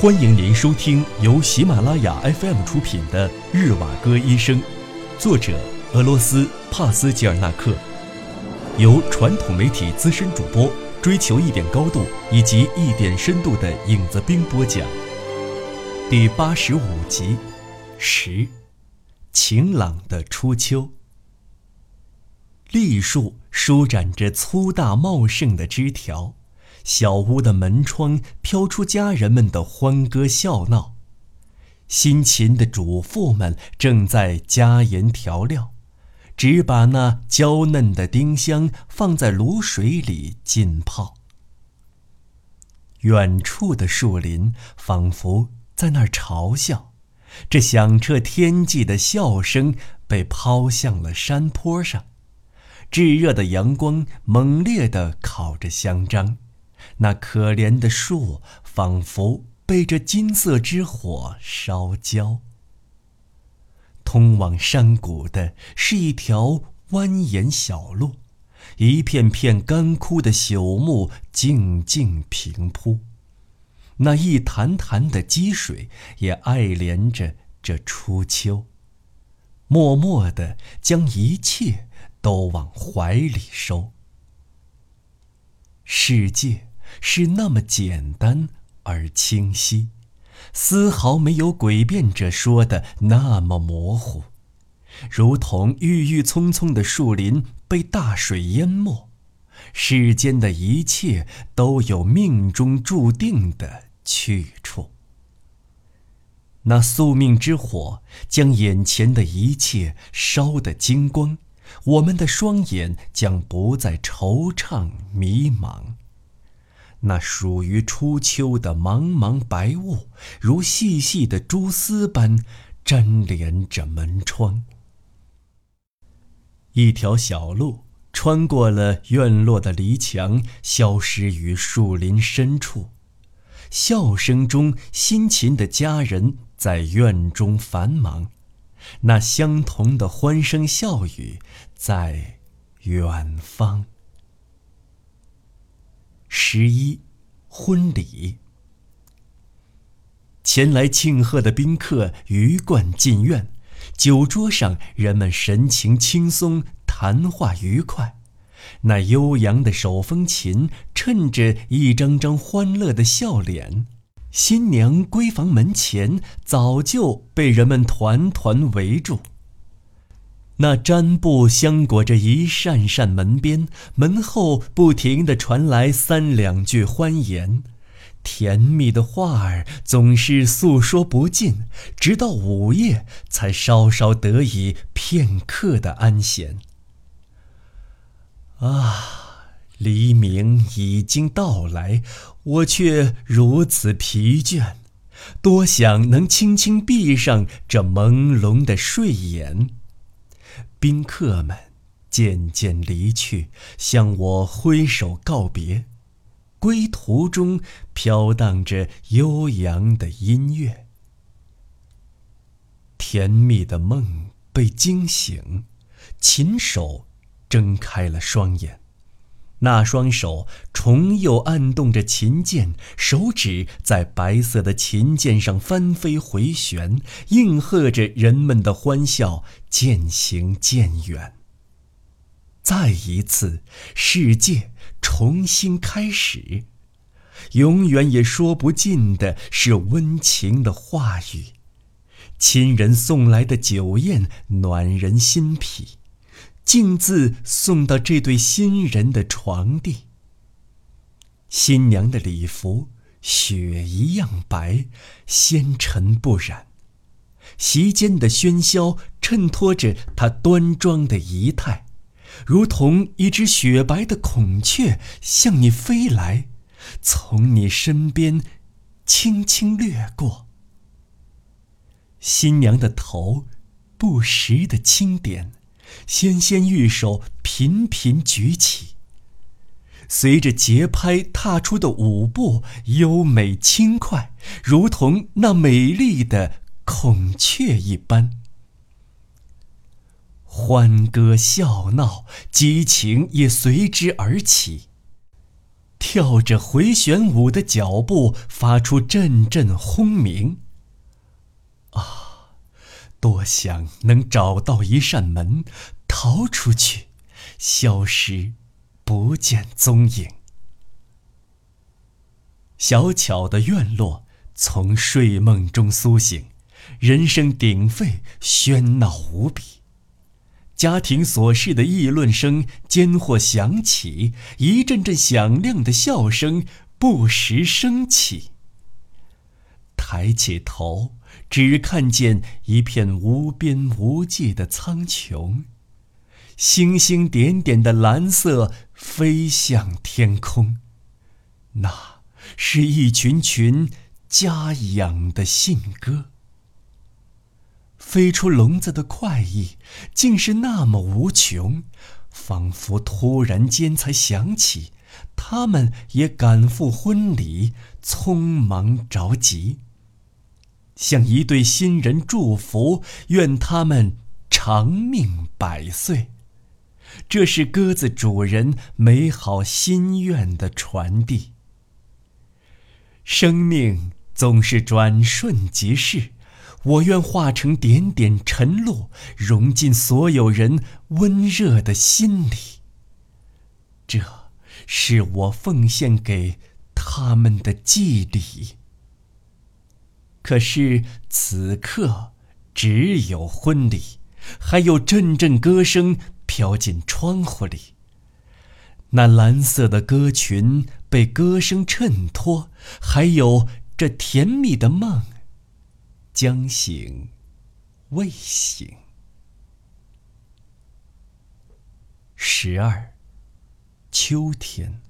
欢迎您收听由喜马拉雅 FM 出品的《日瓦戈医生》，作者俄罗斯帕斯吉尔纳克，由传统媒体资深主播追求一点高度以及一点深度的影子兵播讲。第八十五集，十，晴朗的初秋。栗树舒展着粗大茂盛的枝条。小屋的门窗飘出家人们的欢歌笑闹，辛勤的主妇们正在加盐调料，只把那娇嫩的丁香放在卤水里浸泡。远处的树林仿佛在那儿嘲笑，这响彻天际的笑声被抛向了山坡上，炙热的阳光猛烈地烤着香樟。那可怜的树仿佛被这金色之火烧焦。通往山谷的是一条蜿蜒小路，一片片干枯的朽木静静平铺，那一潭潭的积水也爱怜着这初秋，默默地将一切都往怀里收。世界。是那么简单而清晰，丝毫没有诡辩者说的那么模糊，如同郁郁葱葱的树林被大水淹没，世间的一切都有命中注定的去处。那宿命之火将眼前的一切烧得精光，我们的双眼将不再惆怅迷茫。那属于初秋的茫茫白雾，如细细的蛛丝般粘连着门窗。一条小路穿过了院落的篱墙，消失于树林深处。笑声中，辛勤的家人在院中繁忙，那相同的欢声笑语在远方。十一，婚礼。前来庆贺的宾客鱼贯进院，酒桌上人们神情轻松，谈话愉快。那悠扬的手风琴衬着一张张欢乐的笑脸，新娘闺房门前早就被人们团团围住。那毡布相裹着一扇扇门边，门后不停地传来三两句欢言，甜蜜的话儿总是诉说不尽，直到午夜才稍稍得以片刻的安闲。啊，黎明已经到来，我却如此疲倦，多想能轻轻闭上这朦胧的睡眼。宾客们渐渐离去，向我挥手告别。归途中飘荡着悠扬的音乐。甜蜜的梦被惊醒，琴手睁开了双眼，那双手重又按动着琴键，手指在白色的琴键上翻飞回旋，应和着人们的欢笑。渐行渐远。再一次，世界重新开始，永远也说不尽的是温情的话语，亲人送来的酒宴暖人心脾，径自送到这对新人的床地。新娘的礼服雪一样白，纤尘不染。席间的喧嚣衬托着她端庄的仪态，如同一只雪白的孔雀向你飞来，从你身边轻轻掠过。新娘的头不时的轻点，纤纤玉手频频举起，随着节拍踏出的舞步优美轻快，如同那美丽的。孔雀一般，欢歌笑闹，激情也随之而起。跳着回旋舞的脚步，发出阵阵轰鸣。多想能找到一扇门，逃出去，消失，不见踪影。小巧的院落从睡梦中苏醒，人声鼎沸，喧闹无比。家庭琐事的议论声间或响起，一阵阵响亮的笑声不时升起。抬起头，只看见一片无边无际的苍穹，星星点点的蓝色飞向天空，那是一群群家养的信鸽。飞出笼子的快意，竟是那么无穷，仿佛突然间才想起，他们也赶赴婚礼，匆忙着急。向一对新人祝福，愿他们长命百岁。这是鸽子主人美好心愿的传递。生命总是转瞬即逝。我愿化成点点晨露，融进所有人温热的心里。这是我奉献给他们的祭礼。可是此刻，只有婚礼，还有阵阵歌声飘进窗户里。那蓝色的歌裙被歌声衬托，还有这甜蜜的梦。将醒，未醒。十二，秋天，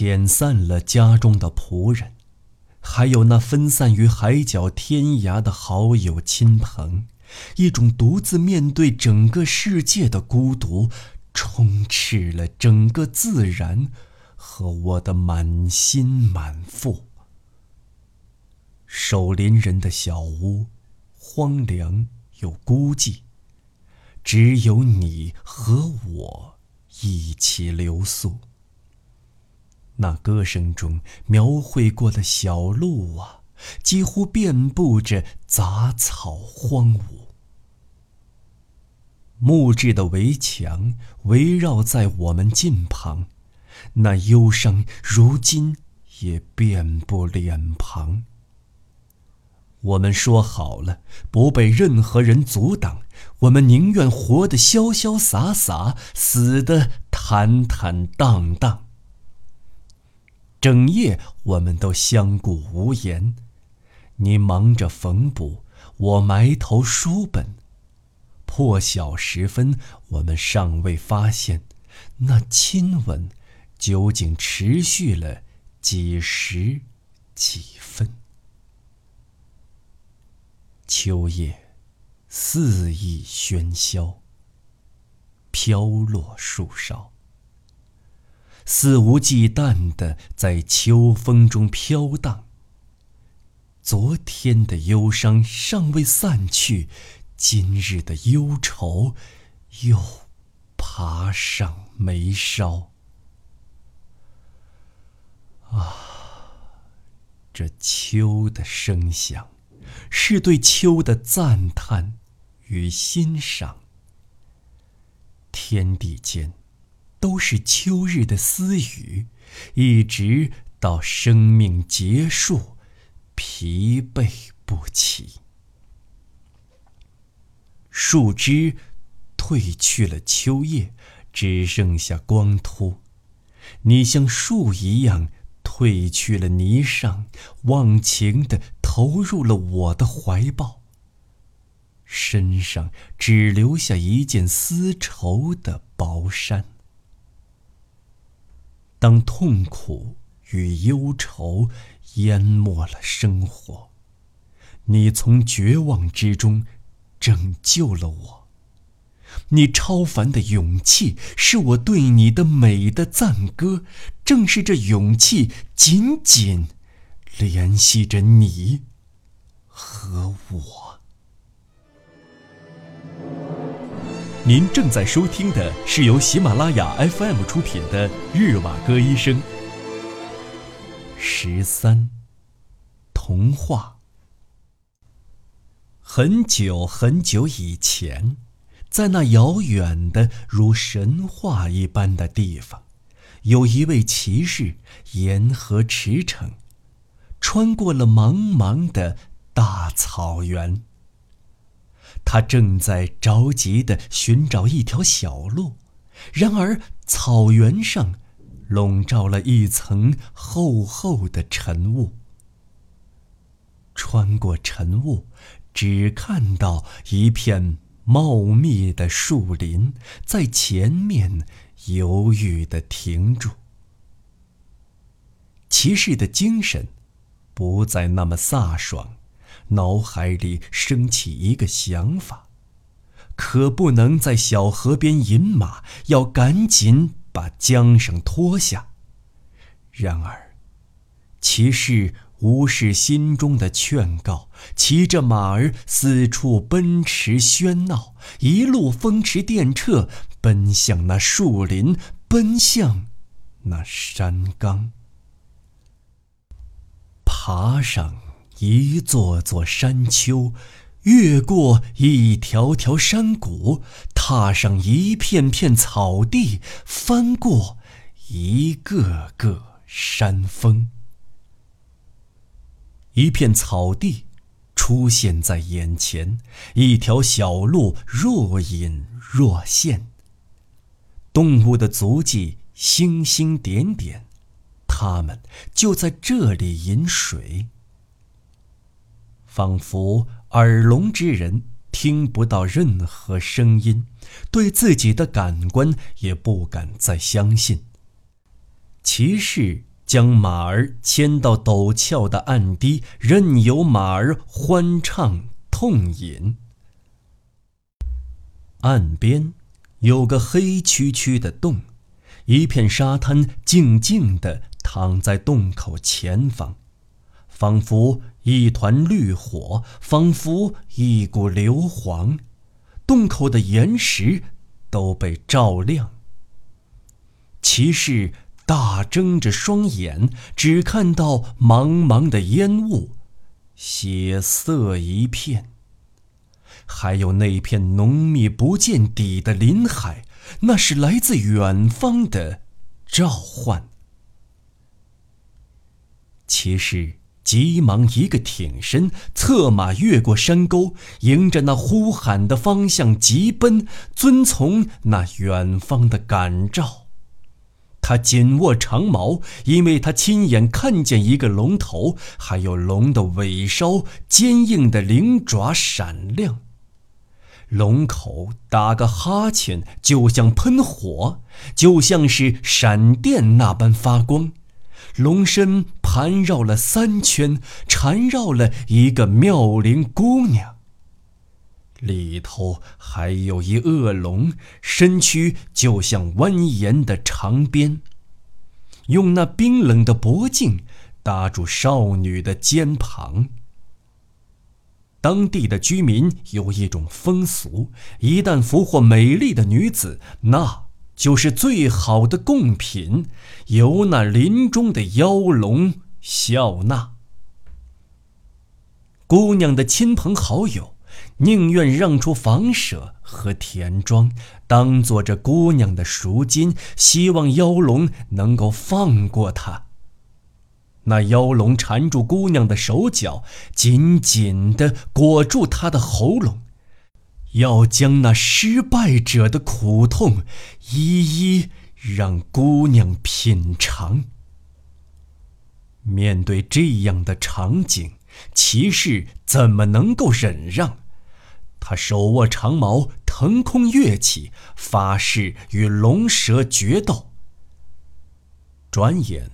遣散了家中的仆人，还有那分散于海角天涯的好友亲朋，一种独自面对整个世界的孤独，充斥了整个自然和我的满心满腹。守林人的小屋，荒凉又孤寂，只有你和我一起留宿。那歌声中描绘过的小路啊，几乎遍布着杂草荒芜。木质的围墙围绕在我们近旁，那忧伤如今也遍布脸庞。我们说好了，不被任何人阻挡。我们宁愿活得潇潇洒洒，死得坦坦荡荡。整夜我们都相顾无言，你忙着缝补，我埋头书本。破晓时分，我们尚未发现，那亲吻究竟持续了几时几分。秋叶肆意喧嚣，飘落树梢，肆无忌惮的在秋风中飘荡。昨天的忧伤尚未散去，今日的忧愁又爬上眉梢。啊，这秋的声响。是对秋的赞叹与欣赏。天地间，都是秋日的私语，一直到生命结束，疲惫不起。树枝褪去了秋叶，只剩下光秃。你像树一样。褪去了霓裳，忘情的投入了我的怀抱。身上只留下一件丝绸的薄衫。当痛苦与忧愁淹没了生活，你从绝望之中拯救了我。你超凡的勇气，是我对你的美的赞歌。正是这勇气，紧紧联系着你和我。您正在收听的是由喜马拉雅 FM 出品的《日瓦戈医生》十三童话。很久很久以前，在那遥远的如神话一般的地方，有一位骑士沿河驰骋，穿过了茫茫的大草原。他正在着急地寻找一条小路，然而草原上笼罩了一层厚厚的晨雾。穿过晨雾，只看到一片茂密的树林在前面犹豫地停住。骑士的精神不再那么飒爽。脑海里升起一个想法，可不能在小河边饮马，要赶紧把缰绳脱下。然而，骑士无视心中的劝告，骑着马儿四处奔驰喧闹，一路风驰电掣，奔向那树林，奔向那山岗，爬上。一座座山丘，越过一条条山谷，踏上一片片草地，翻过一个个山峰。一片草地出现在眼前，一条小路若隐若现。动物的足迹星星点点，它们就在这里饮水。仿佛耳聋之人听不到任何声音，对自己的感官也不敢再相信。骑士将马儿牵到陡峭的岸堤，任由马儿欢畅痛饮。岸边有个黑黢黢的洞，一片沙滩静静地躺在洞口前方，仿佛。一团绿火，仿佛一股硫磺，洞口的岩石都被照亮。骑士大睁着双眼，只看到茫茫的烟雾，血色一片。还有那片浓密不见底的林海，那是来自远方的召唤。骑士。急忙一个挺身，策马越过山沟，迎着那呼喊的方向急奔，遵从那远方的感召。他紧握长矛，因为他亲眼看见一个龙头，还有龙的尾梢，坚硬的灵爪闪亮。龙口打个哈欠，就像喷火，就像是闪电那般发光。龙身盘绕了三圈，缠绕了一个妙龄姑娘。里头还有一恶龙，身躯就像蜿蜒的长鞭，用那冰冷的脖颈搭住少女的肩膀。当地的居民有一种风俗：一旦俘获美丽的女子，那……就是最好的贡品，由那林中的妖龙笑纳。姑娘的亲朋好友宁愿让出房舍和田庄，当做这姑娘的赎金，希望妖龙能够放过她。那妖龙缠住姑娘的手脚，紧紧地裹住她的喉咙。要将那失败者的苦痛一一让姑娘品尝。面对这样的场景，骑士怎么能够忍让？他手握长矛，腾空跃起，发誓与龙蛇决斗。转眼，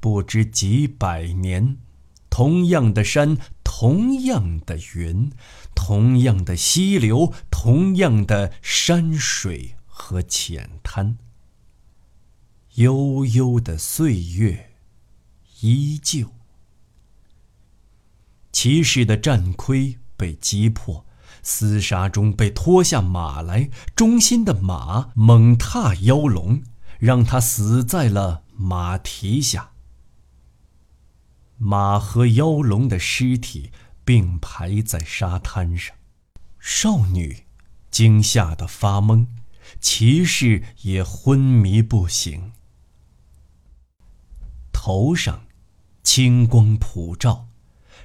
不知几百年。同样的山，同样的云，同样的溪流，同样的山水和浅滩。悠悠的岁月，依旧。骑士的战盔被击破，厮杀中被拖下马来，忠心的马猛踏妖龙，让他死在了马蹄下。马和妖龙的尸体并排在沙滩上，少女惊吓得发懵，骑士也昏迷不醒。头上清光普照，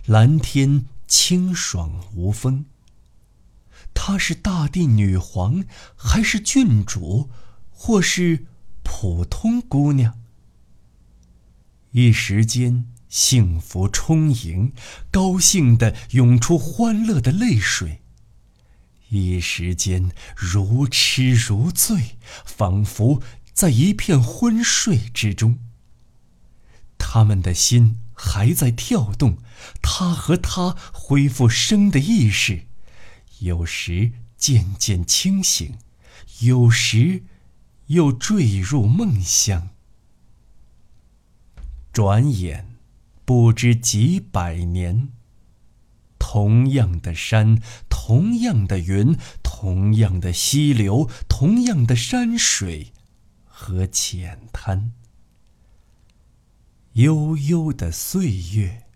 蓝天清爽无风。她是大地女皇，还是郡主，或是普通姑娘？一时间。幸福充盈，高兴的涌出欢乐的泪水。一时间如痴如醉，仿佛在一片昏睡之中。他们的心还在跳动，他和她恢复生的意识，有时渐渐清醒，有时又坠入梦乡。转眼。不知几百年，同样的山，同样的云，同样的溪流，同样的山水和浅滩，悠悠的岁月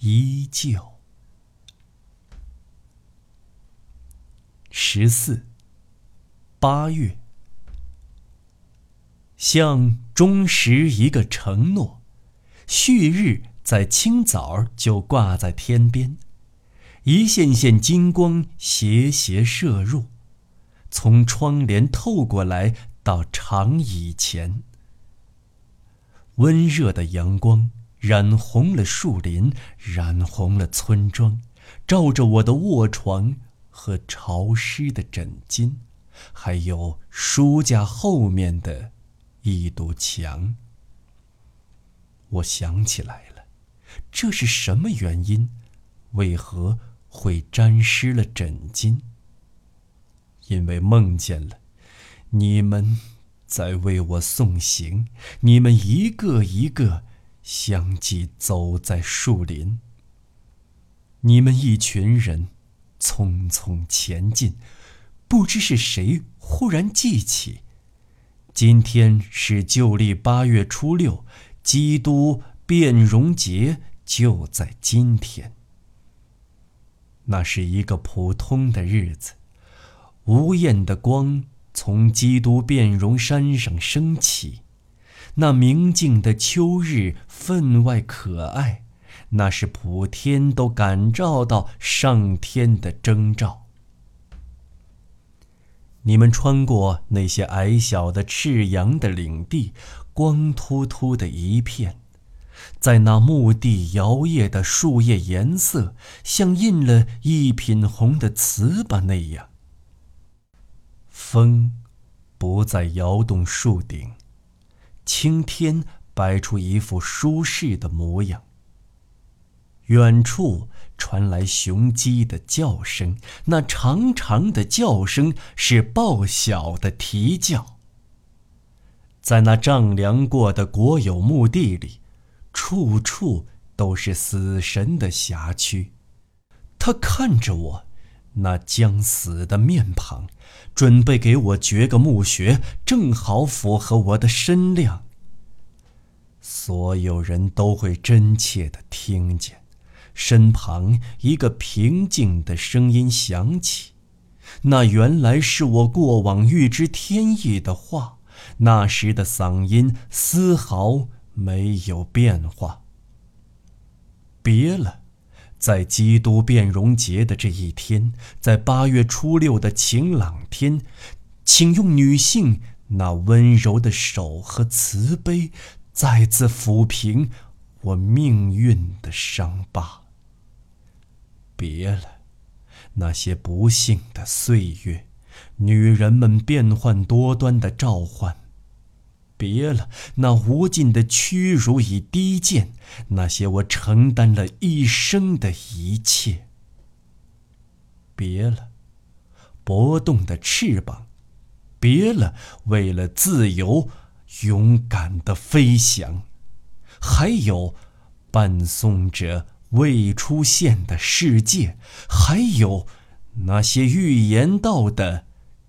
依旧。十四，八月，向忠实一个承诺。旭日在清早就挂在天边，一线线金光斜斜射入，从窗帘透过来到长椅前。温热的阳光染红了树林，染红了村庄，照着我的卧床和潮湿的枕巾，还有书架后面的一堵墙。我想起来了，这是什么原因？为何会沾湿了枕巾？因为梦见了你们在为我送行，你们一个一个相继走在树林。你们一群人匆匆前进，不知是谁忽然记起，今天是旧历八月初六。基督变容节就在今天。那是一个普通的日子，无厌的光从基督变容山上升起，那明净的秋日分外可爱，那是普天都感召到上天的征兆。你们穿过那些矮小的赤阳的领地。光秃秃的一片，在那墓地摇曳的树叶颜色，像印了一品红的瓷吧那样。风不再摇动树顶，青天摆出一副舒适的模样。远处传来雄鸡的叫声，那长长的叫声是报晓的啼叫。在那丈量过的国有墓地里，处处都是死神的辖区。他看着我，那将死的面庞，准备给我掘个墓穴，正好符合我的身量。所有人都会真切地听见，身旁一个平静的声音响起，那原来是我过往预知天意的话。那时的嗓音丝毫没有变化。别了，在基督变容节的这一天，在八月初六的晴朗天，请用女性那温柔的手和慈悲，再次抚平我命运的伤疤。别了，那些不幸的岁月。女人们变幻多端的召唤，别了那无尽的屈辱与低贱，那些我承担了一生的一切。别了，搏动的翅膀，别了，为了自由勇敢的飞翔，还有伴送着未出现的世界，还有。那些预言到的